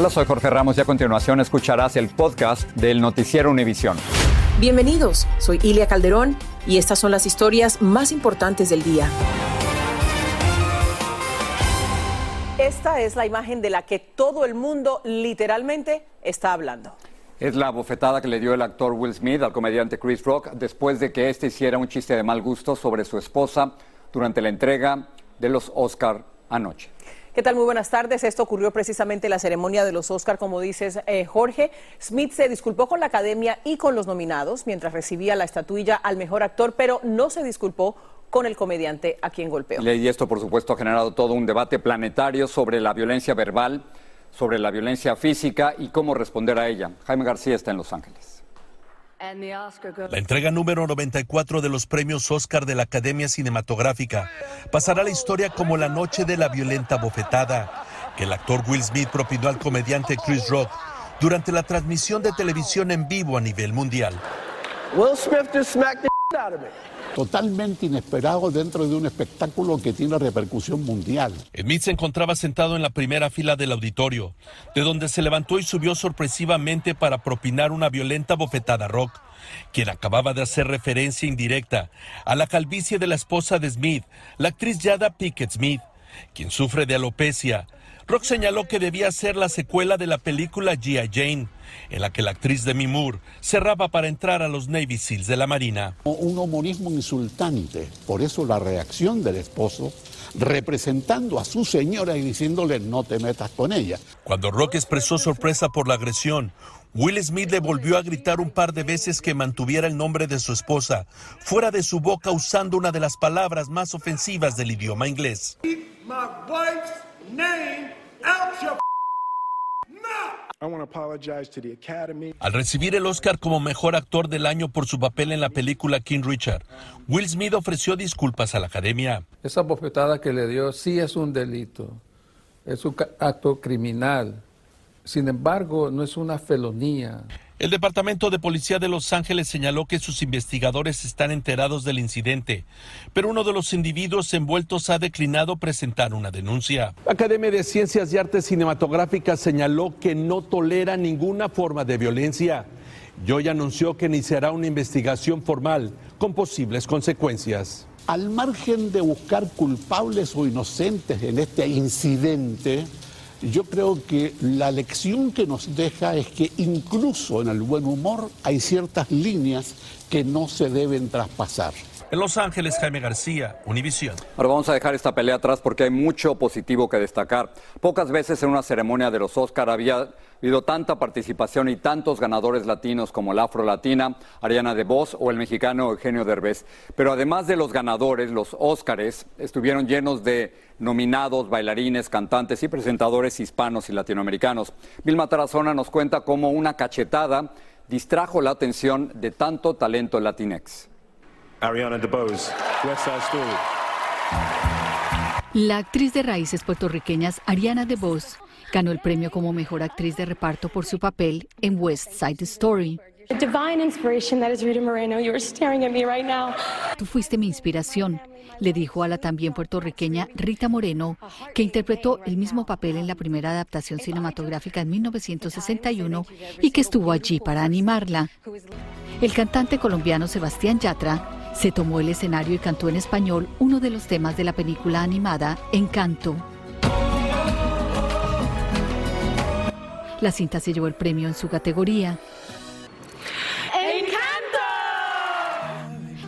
Hola, soy Jorge Ramos y a continuación escucharás el podcast del Noticiero Univisión. Bienvenidos, soy Ilia Calderón y estas son las historias más importantes del día. Esta es la imagen de la que todo el mundo literalmente está hablando. Es la bofetada que le dio el actor Will Smith al comediante Chris Rock después de que éste hiciera un chiste de mal gusto sobre su esposa durante la entrega de los Oscar anoche. ¿Qué tal? Muy buenas tardes. Esto ocurrió precisamente en la ceremonia de los Oscar, como dices, eh, Jorge. Smith se disculpó con la academia y con los nominados mientras recibía la estatuilla al mejor actor, pero no se disculpó con el comediante a quien golpeó. Y esto, por supuesto, ha generado todo un debate planetario sobre la violencia verbal, sobre la violencia física y cómo responder a ella. Jaime García está en Los Ángeles. La entrega número 94 de los premios Oscar de la Academia Cinematográfica pasará a la historia como la noche de la violenta bofetada que el actor Will Smith propinó al comediante Chris Rock durante la transmisión de televisión en vivo a nivel mundial. Will Smith just smacked the out of me totalmente inesperado dentro de un espectáculo que tiene repercusión mundial. Smith se encontraba sentado en la primera fila del auditorio, de donde se levantó y subió sorpresivamente para propinar una violenta bofetada a Rock, quien acababa de hacer referencia indirecta a la calvicie de la esposa de Smith, la actriz Yada Pickett Smith, quien sufre de alopecia Rock señaló que debía ser la secuela de la película G.I. Jane, en la que la actriz Demi Moore cerraba para entrar a los Navy SEALs de la Marina. Un humorismo insultante, por eso la reacción del esposo representando a su señora y diciéndole no te metas con ella. Cuando Rock expresó sorpresa por la agresión, Will Smith le volvió a gritar un par de veces que mantuviera el nombre de su esposa fuera de su boca usando una de las palabras más ofensivas del idioma inglés. Al recibir el Oscar como mejor actor del año por su papel en la película King Richard, Will Smith ofreció disculpas a la academia. Esa bofetada que le dio sí es un delito, es un acto criminal. Sin embargo, no es una felonía. El Departamento de Policía de Los Ángeles señaló que sus investigadores están enterados del incidente, pero uno de los individuos envueltos ha declinado presentar una denuncia. La Academia de Ciencias y Artes Cinematográficas señaló que no tolera ninguna forma de violencia y hoy anunció que iniciará una investigación formal con posibles consecuencias. Al margen de buscar culpables o inocentes en este incidente, yo creo que la lección que nos deja es que incluso en el buen humor hay ciertas líneas que no se deben traspasar. En Los Ángeles, Jaime García, Univisión. Ahora vamos a dejar esta pelea atrás porque hay mucho positivo que destacar. Pocas veces en una ceremonia de los Oscar había habido tanta participación y tantos ganadores latinos como la afro-latina, Ariana DeVos o el mexicano Eugenio Derbez. Pero además de los ganadores, los Óscares estuvieron llenos de nominados, bailarines, cantantes y presentadores hispanos y latinoamericanos. Vilma Tarazona nos cuenta cómo una cachetada distrajo la atención de tanto talento latinex. Ariana DeBose, West Side Story. La actriz de raíces puertorriqueñas Ariana DeBose ganó el premio como mejor actriz de reparto por su papel en West Side Story. Tú fuiste mi inspiración, le dijo a la también puertorriqueña Rita Moreno, que interpretó el mismo papel en la primera adaptación cinematográfica en 1961 y que estuvo allí para animarla. El cantante colombiano Sebastián Yatra se tomó el escenario y cantó en español uno de los temas de la película animada Encanto. La cinta se llevó el premio en su categoría. ¡Encanto!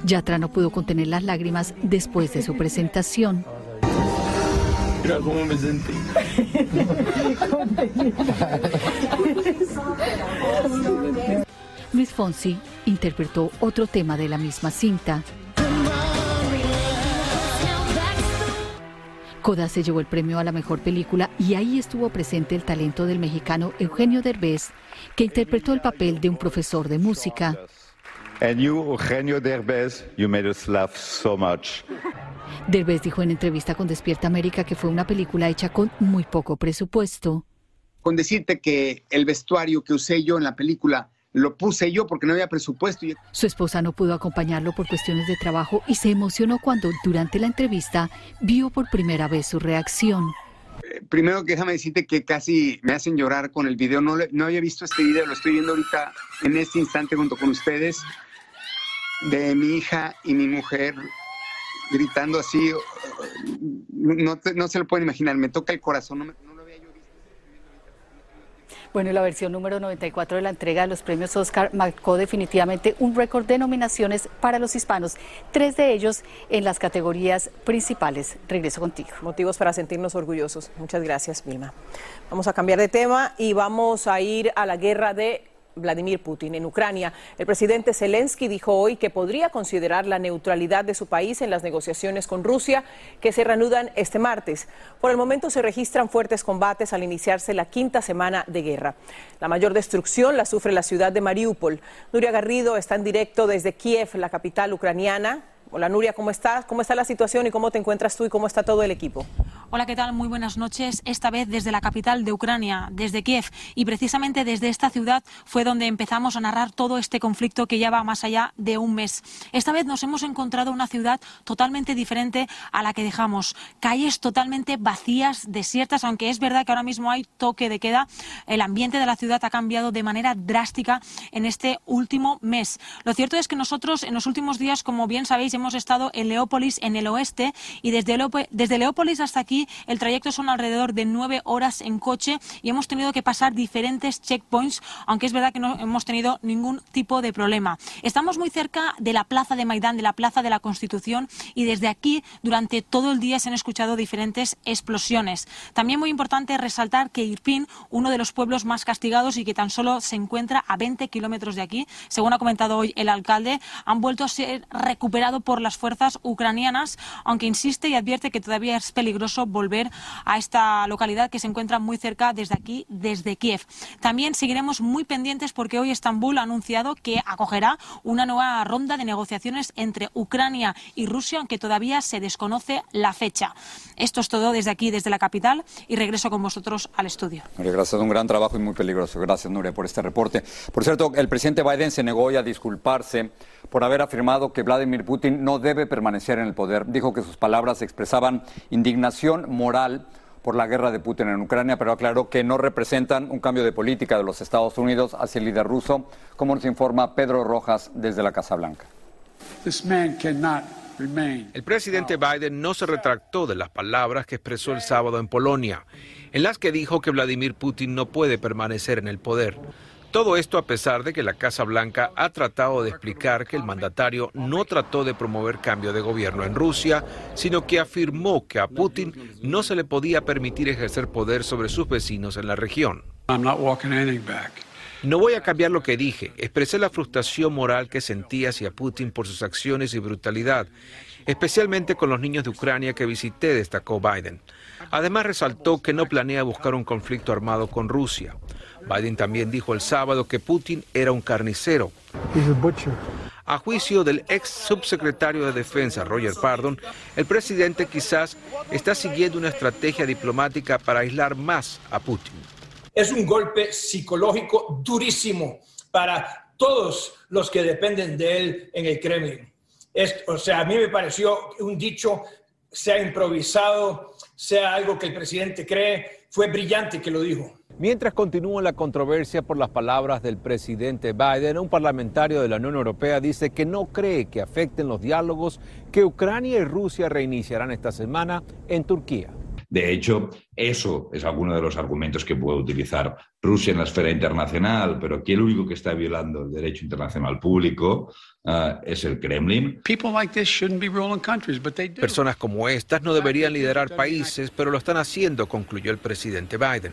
Yatra no pudo contener las lágrimas después de su presentación. Mira cómo me sentí. Luis Fonsi interpretó otro tema de la misma cinta. Coda se llevó el premio a la mejor película y ahí estuvo presente el talento del mexicano Eugenio Derbez, que interpretó el papel de un profesor de música. And you, Eugenio Derbez, you made us laugh so much. Derbez dijo en entrevista con Despierta América que fue una película hecha con muy poco presupuesto. Con decirte que el vestuario que usé yo en la película lo puse yo porque no había presupuesto. Su esposa no pudo acompañarlo por cuestiones de trabajo y se emocionó cuando durante la entrevista vio por primera vez su reacción. Eh, primero que déjame decirte que casi me hacen llorar con el video. No, no había visto este video, lo estoy viendo ahorita en este instante junto con ustedes, de mi hija y mi mujer gritando así. No, no se lo pueden imaginar, me toca el corazón. No me, bueno, la versión número 94 de la entrega de los premios Oscar marcó definitivamente un récord de nominaciones para los hispanos, tres de ellos en las categorías principales. Regreso contigo. Motivos para sentirnos orgullosos. Muchas gracias, Vilma. Vamos a cambiar de tema y vamos a ir a la guerra de Vladimir Putin en Ucrania. El presidente Zelensky dijo hoy que podría considerar la neutralidad de su país en las negociaciones con Rusia que se reanudan este martes. Por el momento se registran fuertes combates al iniciarse la quinta semana de guerra. La mayor destrucción la sufre la ciudad de Mariupol. Nuria Garrido está en directo desde Kiev, la capital ucraniana. Hola Nuria, ¿cómo estás? ¿Cómo está la situación y cómo te encuentras tú y cómo está todo el equipo? Hola, ¿qué tal? Muy buenas noches. Esta vez desde la capital de Ucrania, desde Kiev. Y precisamente desde esta ciudad fue donde empezamos a narrar todo este conflicto que ya va más allá de un mes. Esta vez nos hemos encontrado una ciudad totalmente diferente a la que dejamos. Calles totalmente vacías, desiertas, aunque es verdad que ahora mismo hay toque de queda. El ambiente de la ciudad ha cambiado de manera drástica en este último mes. Lo cierto es que nosotros en los últimos días, como bien sabéis, hemos estado en Leópolis, en el oeste, y desde, desde Leópolis hasta aquí el trayecto son alrededor de nueve horas en coche y hemos tenido que pasar diferentes checkpoints, aunque es verdad que no hemos tenido ningún tipo de problema. Estamos muy cerca de la plaza de Maidán, de la plaza de la Constitución, y desde aquí durante todo el día se han escuchado diferentes explosiones. También muy importante resaltar que Irpin, uno de los pueblos más castigados y que tan solo se encuentra a 20 kilómetros de aquí, según ha comentado hoy el alcalde, han vuelto a ser recuperado por las fuerzas ucranianas, aunque insiste y advierte que todavía es peligroso volver a esta localidad que se encuentra muy cerca desde aquí, desde Kiev. También seguiremos muy pendientes porque hoy Estambul ha anunciado que acogerá una nueva ronda de negociaciones entre Ucrania y Rusia, aunque todavía se desconoce la fecha. Esto es todo desde aquí, desde la capital, y regreso con vosotros al estudio. gracias, un gran trabajo y muy peligroso. Gracias, Nuria, por este reporte. Por cierto, el presidente Biden se negó hoy a disculparse por haber afirmado que Vladimir Putin no debe permanecer en el poder. Dijo que sus palabras expresaban indignación moral por la guerra de Putin en Ucrania, pero aclaró que no representan un cambio de política de los Estados Unidos hacia el líder ruso, como nos informa Pedro Rojas desde la Casa Blanca. El presidente Biden no se retractó de las palabras que expresó el sábado en Polonia, en las que dijo que Vladimir Putin no puede permanecer en el poder. Todo esto a pesar de que la Casa Blanca ha tratado de explicar que el mandatario no trató de promover cambio de gobierno en Rusia, sino que afirmó que a Putin no se le podía permitir ejercer poder sobre sus vecinos en la región. No voy a cambiar lo que dije. Expresé la frustración moral que sentía hacia Putin por sus acciones y brutalidad, especialmente con los niños de Ucrania que visité, destacó Biden. Además resaltó que no planea buscar un conflicto armado con Rusia. Biden también dijo el sábado que Putin era un carnicero. A juicio del ex subsecretario de Defensa, Roger Pardon, el presidente quizás está siguiendo una estrategia diplomática para aislar más a Putin. Es un golpe psicológico durísimo para todos los que dependen de él en el Kremlin. o sea, a mí me pareció un dicho, sea improvisado, sea algo que el presidente cree, fue brillante que lo dijo. Mientras continúa la controversia por las palabras del presidente Biden, un parlamentario de la Unión Europea dice que no cree que afecten los diálogos que Ucrania y Rusia reiniciarán esta semana en Turquía. De hecho, eso es alguno de los argumentos que puede utilizar Rusia en la esfera internacional, pero aquí el único que está violando el derecho internacional público uh, es el Kremlin. Personas como estas no deberían liderar países, pero lo están haciendo, concluyó el presidente Biden.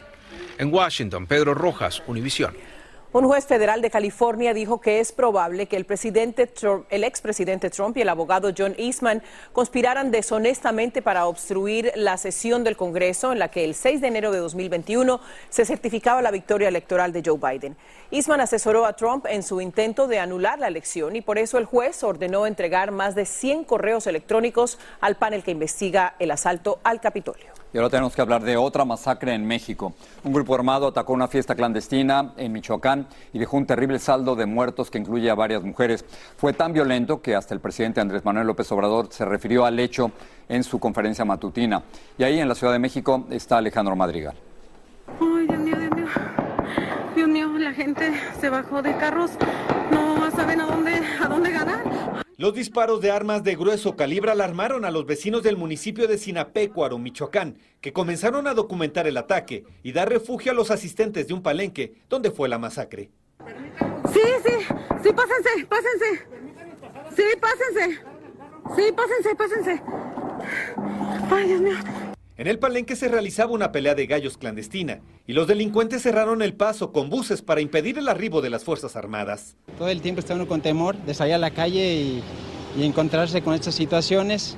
En Washington, Pedro Rojas, Univisión. Un juez federal de California dijo que es probable que el presidente Trump, el expresidente Trump y el abogado John Eastman conspiraran deshonestamente para obstruir la sesión del Congreso en la que el 6 de enero de 2021 se certificaba la victoria electoral de Joe Biden. Eastman asesoró a Trump en su intento de anular la elección y por eso el juez ordenó entregar más de 100 correos electrónicos al panel que investiga el asalto al Capitolio. Y ahora tenemos que hablar de otra masacre en México. Un grupo armado atacó una fiesta clandestina en Michoacán y dejó un terrible saldo de muertos que incluye a varias mujeres. Fue tan violento que hasta el presidente Andrés Manuel López Obrador se refirió al hecho en su conferencia matutina. Y ahí en la Ciudad de México está Alejandro Madrigal. Ay, Dios mío, Dios mío. Dios mío, la gente se bajó de carros. No saben a dónde, a dónde ganar. Los disparos de armas de grueso calibre alarmaron a los vecinos del municipio de Sinapecuaro, Michoacán, que comenzaron a documentar el ataque y dar refugio a los asistentes de un palenque donde fue la masacre. Sí, sí, sí, pásense, pásense. Sí, pásense. Sí, pásense, pásense. Ay, Dios mío. En el palenque se realizaba una pelea de gallos clandestina y los delincuentes cerraron el paso con buses para impedir el arribo de las Fuerzas Armadas. Todo el tiempo está uno con temor de salir a la calle y, y encontrarse con estas situaciones.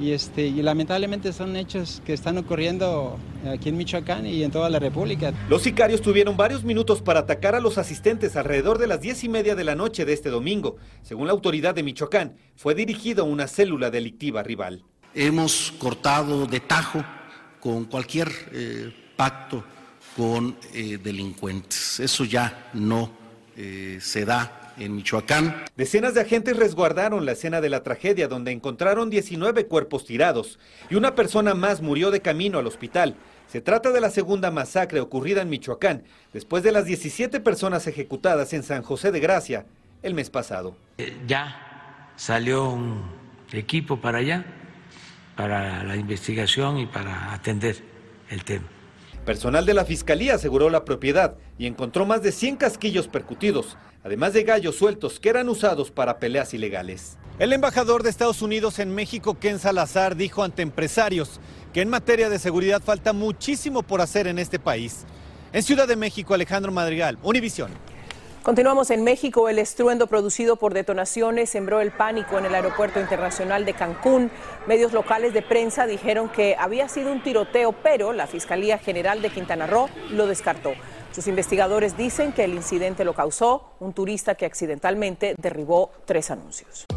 Y, este, y lamentablemente son hechos que están ocurriendo aquí en Michoacán y en toda la República. Los sicarios tuvieron varios minutos para atacar a los asistentes alrededor de las diez y media de la noche de este domingo. Según la autoridad de Michoacán, fue dirigido a una célula delictiva rival. Hemos cortado de tajo con cualquier eh, pacto con eh, delincuentes. Eso ya no eh, se da en Michoacán. Decenas de agentes resguardaron la escena de la tragedia donde encontraron 19 cuerpos tirados y una persona más murió de camino al hospital. Se trata de la segunda masacre ocurrida en Michoacán después de las 17 personas ejecutadas en San José de Gracia el mes pasado. Ya salió un equipo para allá para la investigación y para atender el tema. Personal de la Fiscalía aseguró la propiedad y encontró más de 100 casquillos percutidos, además de gallos sueltos que eran usados para peleas ilegales. El embajador de Estados Unidos en México, Ken Salazar, dijo ante empresarios que en materia de seguridad falta muchísimo por hacer en este país. En Ciudad de México, Alejandro Madrigal, Univisión. Continuamos en México. El estruendo producido por detonaciones sembró el pánico en el aeropuerto internacional de Cancún. Medios locales de prensa dijeron que había sido un tiroteo, pero la Fiscalía General de Quintana Roo lo descartó. Sus investigadores dicen que el incidente lo causó un turista que accidentalmente derribó tres anuncios.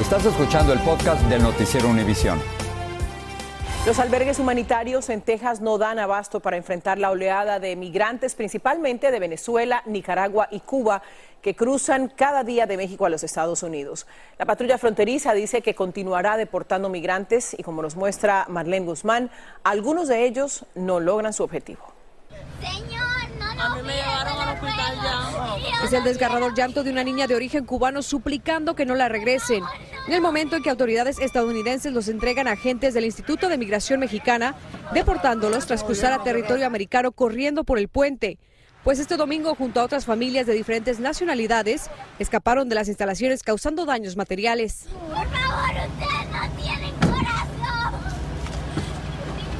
Estás escuchando el podcast del noticiero Univisión. Los albergues humanitarios en Texas no dan abasto para enfrentar la oleada de migrantes, principalmente de Venezuela, Nicaragua y Cuba, que cruzan cada día de México a los Estados Unidos. La patrulla fronteriza dice que continuará deportando migrantes y, como nos muestra Marlene Guzmán, algunos de ellos no logran su objetivo. A mí me llevaron al hospital ya. Es el desgarrador llanto de una niña de origen cubano suplicando que no la regresen. En el momento en que autoridades estadounidenses los entregan a agentes del Instituto de Migración Mexicana, deportándolos tras cruzar a territorio americano corriendo por el puente. Pues este domingo, junto a otras familias de diferentes nacionalidades, escaparon de las instalaciones causando daños materiales. Por favor, ustedes no tienen corazón.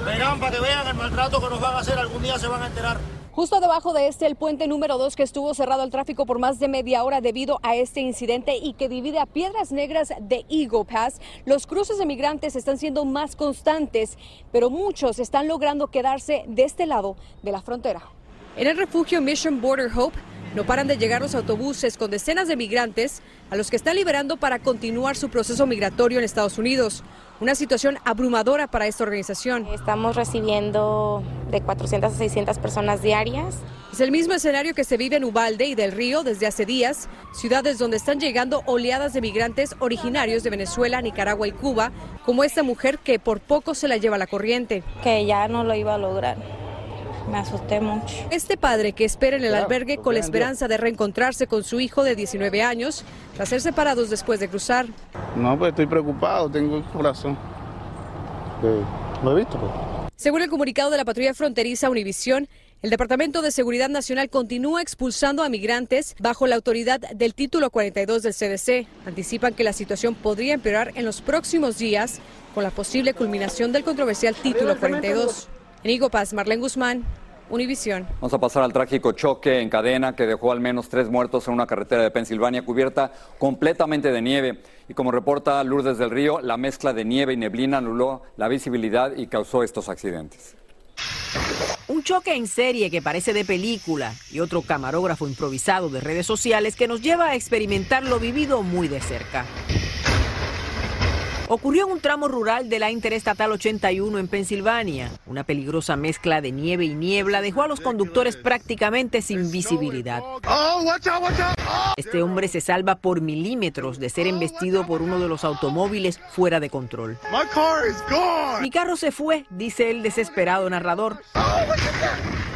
Verán para que vean el maltrato que nos van a hacer, algún día se van a enterar. Justo debajo de este, el puente número 2 que estuvo cerrado al tráfico por más de media hora debido a este incidente y que divide a Piedras Negras de Eagle Pass, los cruces de migrantes están siendo más constantes, pero muchos están logrando quedarse de este lado de la frontera. En el refugio Mission Border Hope no paran de llegar los autobuses con decenas de migrantes a los que están liberando para continuar su proceso migratorio en Estados Unidos. Una situación abrumadora para esta organización. Estamos recibiendo de 400 a 600 personas diarias. Es el mismo escenario que se vive en Ubalde y del Río desde hace días, ciudades donde están llegando oleadas de migrantes originarios de Venezuela, Nicaragua y Cuba, como esta mujer que por poco se la lleva la corriente. Que ya no lo iba a lograr. Me asusté mucho. Este padre que espera en el albergue con la esperanza de reencontrarse con su hijo de 19 años tras ser separados después de cruzar. No, pues estoy preocupado, tengo el corazón. Lo he visto. Pues. Según el comunicado de la patrulla fronteriza Univisión, el Departamento de Seguridad Nacional continúa expulsando a migrantes bajo la autoridad del título 42 del CDC. Anticipan que la situación podría empeorar en los próximos días con la posible culminación del controversial título 42. En Paz, Marlene Guzmán, Univisión. Vamos a pasar al trágico choque en cadena que dejó al menos tres muertos en una carretera de Pensilvania cubierta completamente de nieve. Y como reporta Lourdes del Río, la mezcla de nieve y neblina anuló la visibilidad y causó estos accidentes. Un choque en serie que parece de película y otro camarógrafo improvisado de redes sociales que nos lleva a experimentar lo vivido muy de cerca. Ocurrió en un tramo rural de la Interestatal 81 en Pensilvania. Una peligrosa mezcla de nieve y niebla dejó a los conductores prácticamente sin visibilidad. Este hombre se salva por milímetros de ser embestido por uno de los automóviles fuera de control. Mi carro se fue, dice el desesperado narrador.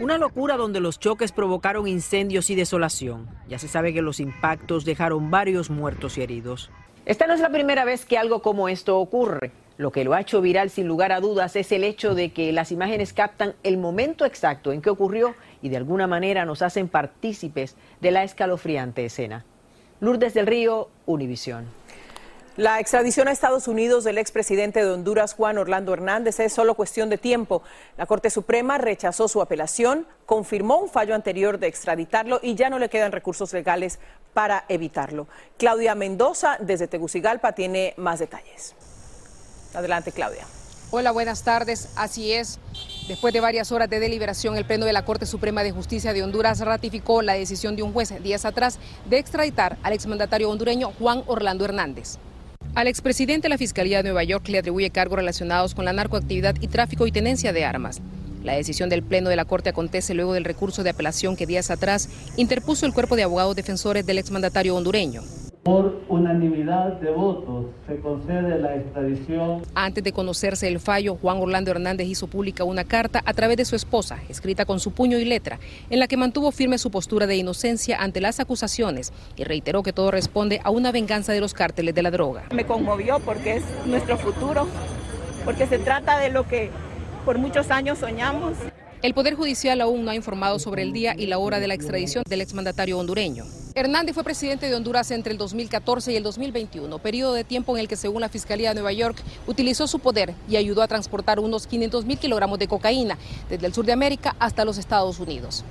Una locura donde los choques provocaron incendios y desolación. Ya se sabe que los impactos dejaron varios muertos y heridos. Esta no es la primera vez que algo como esto ocurre. Lo que lo ha hecho viral sin lugar a dudas es el hecho de que las imágenes captan el momento exacto en que ocurrió y de alguna manera nos hacen partícipes de la escalofriante escena. Lourdes del Río, Univisión. La extradición a Estados Unidos del expresidente de Honduras, Juan Orlando Hernández, es solo cuestión de tiempo. La Corte Suprema rechazó su apelación, confirmó un fallo anterior de extraditarlo y ya no le quedan recursos legales para evitarlo. Claudia Mendoza, desde Tegucigalpa, tiene más detalles. Adelante, Claudia. Hola, buenas tardes. Así es. Después de varias horas de deliberación, el Pleno de la Corte Suprema de Justicia de Honduras ratificó la decisión de un juez días atrás de extraditar al exmandatario hondureño Juan Orlando Hernández. Al expresidente de la Fiscalía de Nueva York le atribuye cargos relacionados con la narcoactividad y tráfico y tenencia de armas. La decisión del Pleno de la Corte acontece luego del recurso de apelación que días atrás interpuso el cuerpo de abogados defensores del exmandatario hondureño. Por unanimidad de votos se concede la extradición. Antes de conocerse el fallo, Juan Orlando Hernández hizo pública una carta a través de su esposa, escrita con su puño y letra, en la que mantuvo firme su postura de inocencia ante las acusaciones y reiteró que todo responde a una venganza de los cárteles de la droga. Me conmovió porque es nuestro futuro, porque se trata de lo que por muchos años soñamos. El Poder Judicial aún no ha informado sobre el día y la hora de la extradición del exmandatario hondureño. Hernández fue presidente de Honduras entre el 2014 y el 2021, periodo de tiempo en el que, según la Fiscalía de Nueva York, utilizó su poder y ayudó a transportar unos 500 mil kilogramos de cocaína desde el sur de América hasta los Estados Unidos.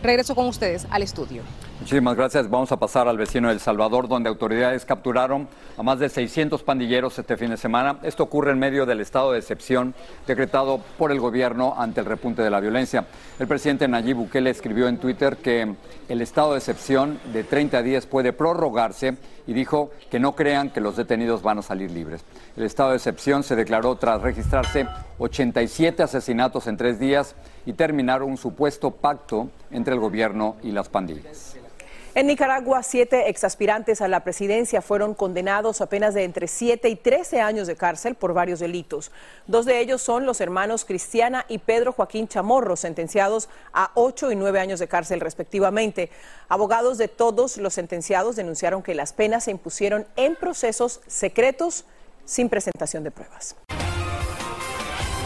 Regreso con ustedes al estudio. Muchísimas gracias. Vamos a pasar al vecino de El Salvador, donde autoridades capturaron a más de 600 pandilleros este fin de semana. Esto ocurre en medio del estado de excepción decretado por el gobierno ante el repunte de la violencia. El presidente Nayib Bukele escribió en Twitter que el estado de excepción de 30 días puede prorrogarse y dijo que no crean que los detenidos van a salir libres. El estado de excepción se declaró tras registrarse 87 asesinatos en tres días y terminar un supuesto pacto entre el gobierno y las pandillas. En Nicaragua, siete exaspirantes a la presidencia fueron condenados a penas de entre 7 y 13 años de cárcel por varios delitos. Dos de ellos son los hermanos Cristiana y Pedro Joaquín Chamorro, sentenciados a 8 y 9 años de cárcel respectivamente. Abogados de todos los sentenciados denunciaron que las penas se impusieron en procesos secretos sin presentación de pruebas.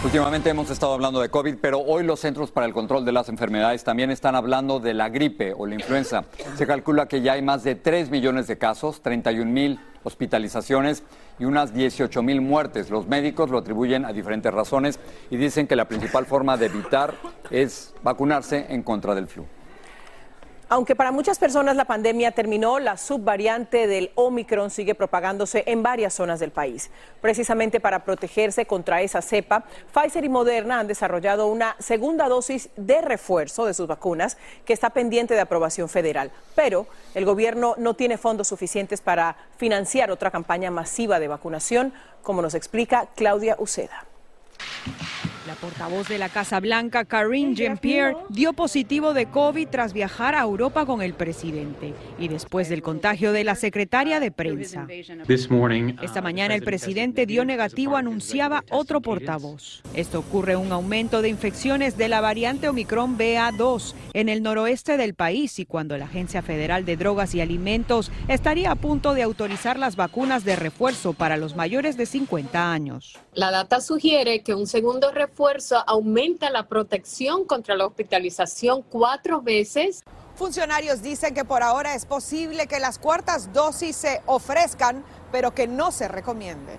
Últimamente hemos estado hablando de COVID, pero hoy los Centros para el Control de las Enfermedades también están hablando de la gripe o la influenza. Se calcula que ya hay más de 3 millones de casos, 31 mil hospitalizaciones y unas 18 mil muertes. Los médicos lo atribuyen a diferentes razones y dicen que la principal forma de evitar es vacunarse en contra del flu. Aunque para muchas personas la pandemia terminó, la subvariante del Omicron sigue propagándose en varias zonas del país. Precisamente para protegerse contra esa cepa, Pfizer y Moderna han desarrollado una segunda dosis de refuerzo de sus vacunas que está pendiente de aprobación federal. Pero el gobierno no tiene fondos suficientes para financiar otra campaña masiva de vacunación, como nos explica Claudia Uceda. La portavoz de la Casa Blanca, Karine Jean-Pierre, dio positivo de COVID tras viajar a Europa con el presidente y después del contagio de la secretaria de prensa. Esta mañana el presidente dio negativo, anunciaba otro portavoz. Esto ocurre un aumento de infecciones de la variante Omicron BA2 en el noroeste del país y cuando la Agencia Federal de Drogas y Alimentos estaría a punto de autorizar las vacunas de refuerzo para los mayores de 50 años. La data sugiere que un segundo refuerzo aumenta la protección contra la hospitalización cuatro veces. Funcionarios dicen que por ahora es posible que las cuartas dosis se ofrezcan, pero que no se recomienden.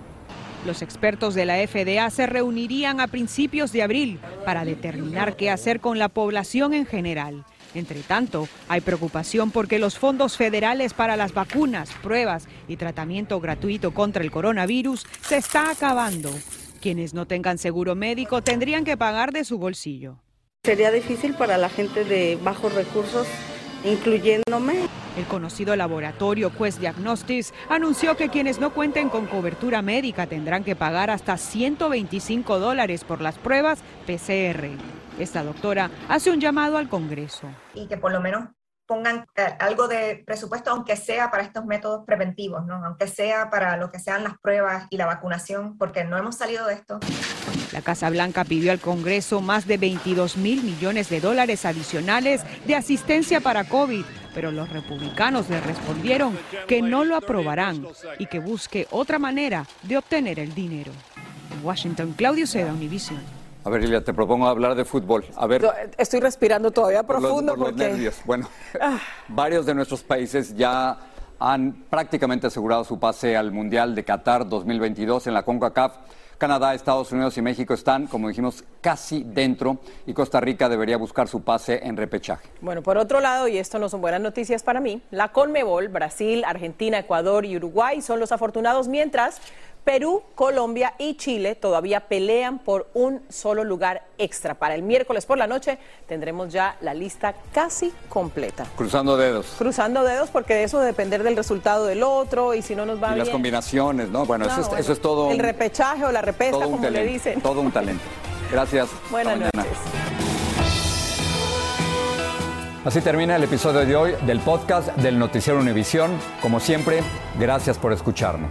Los expertos de la FDA se reunirían a principios de abril para determinar qué hacer con la población en general. Entre tanto, hay preocupación porque los fondos federales para las vacunas, pruebas y tratamiento gratuito contra el coronavirus se está acabando. Quienes no tengan seguro médico tendrían que pagar de su bolsillo. Sería difícil para la gente de bajos recursos, incluyéndome. El conocido laboratorio Quest Diagnostics anunció que quienes no cuenten con cobertura médica tendrán que pagar hasta 125 dólares por las pruebas PCR. Esta doctora hace un llamado al Congreso. Y que por lo menos pongan algo de presupuesto, aunque sea para estos métodos preventivos, ¿no? aunque sea para lo que sean las pruebas y la vacunación, porque no hemos salido de esto. La Casa Blanca pidió al Congreso más de 22 mil millones de dólares adicionales de asistencia para COVID, pero los republicanos le respondieron que no lo aprobarán y que busque otra manera de obtener el dinero. En Washington, Claudio Seda, Univision. A ver, Lilia, te propongo hablar de fútbol. A ver. Estoy respirando todavía profundo por los, porque... nervios. Bueno, varios de nuestros países ya han prácticamente asegurado su pase al Mundial de Qatar 2022 en la CONCACAF. Canadá, Estados Unidos y México están, como dijimos, casi dentro y Costa Rica debería buscar su pase en repechaje. Bueno, por otro lado, y esto no son buenas noticias para mí, la Conmebol, Brasil, Argentina, Ecuador y Uruguay son los afortunados, mientras Perú, Colombia y Chile todavía pelean por un solo lugar extra. Para el miércoles por la noche tendremos ya la lista casi completa. Cruzando dedos. Cruzando dedos porque de eso depender del resultado del otro y si no nos va y bien. las combinaciones, ¿no? Bueno, eso, es, bueno, eso es todo. El repechaje o la repesa, como talento, le dicen. Todo un talento. Gracias. Buenas noches. Así termina el episodio de hoy del podcast del Noticiero Univisión. Como siempre, gracias por escucharnos.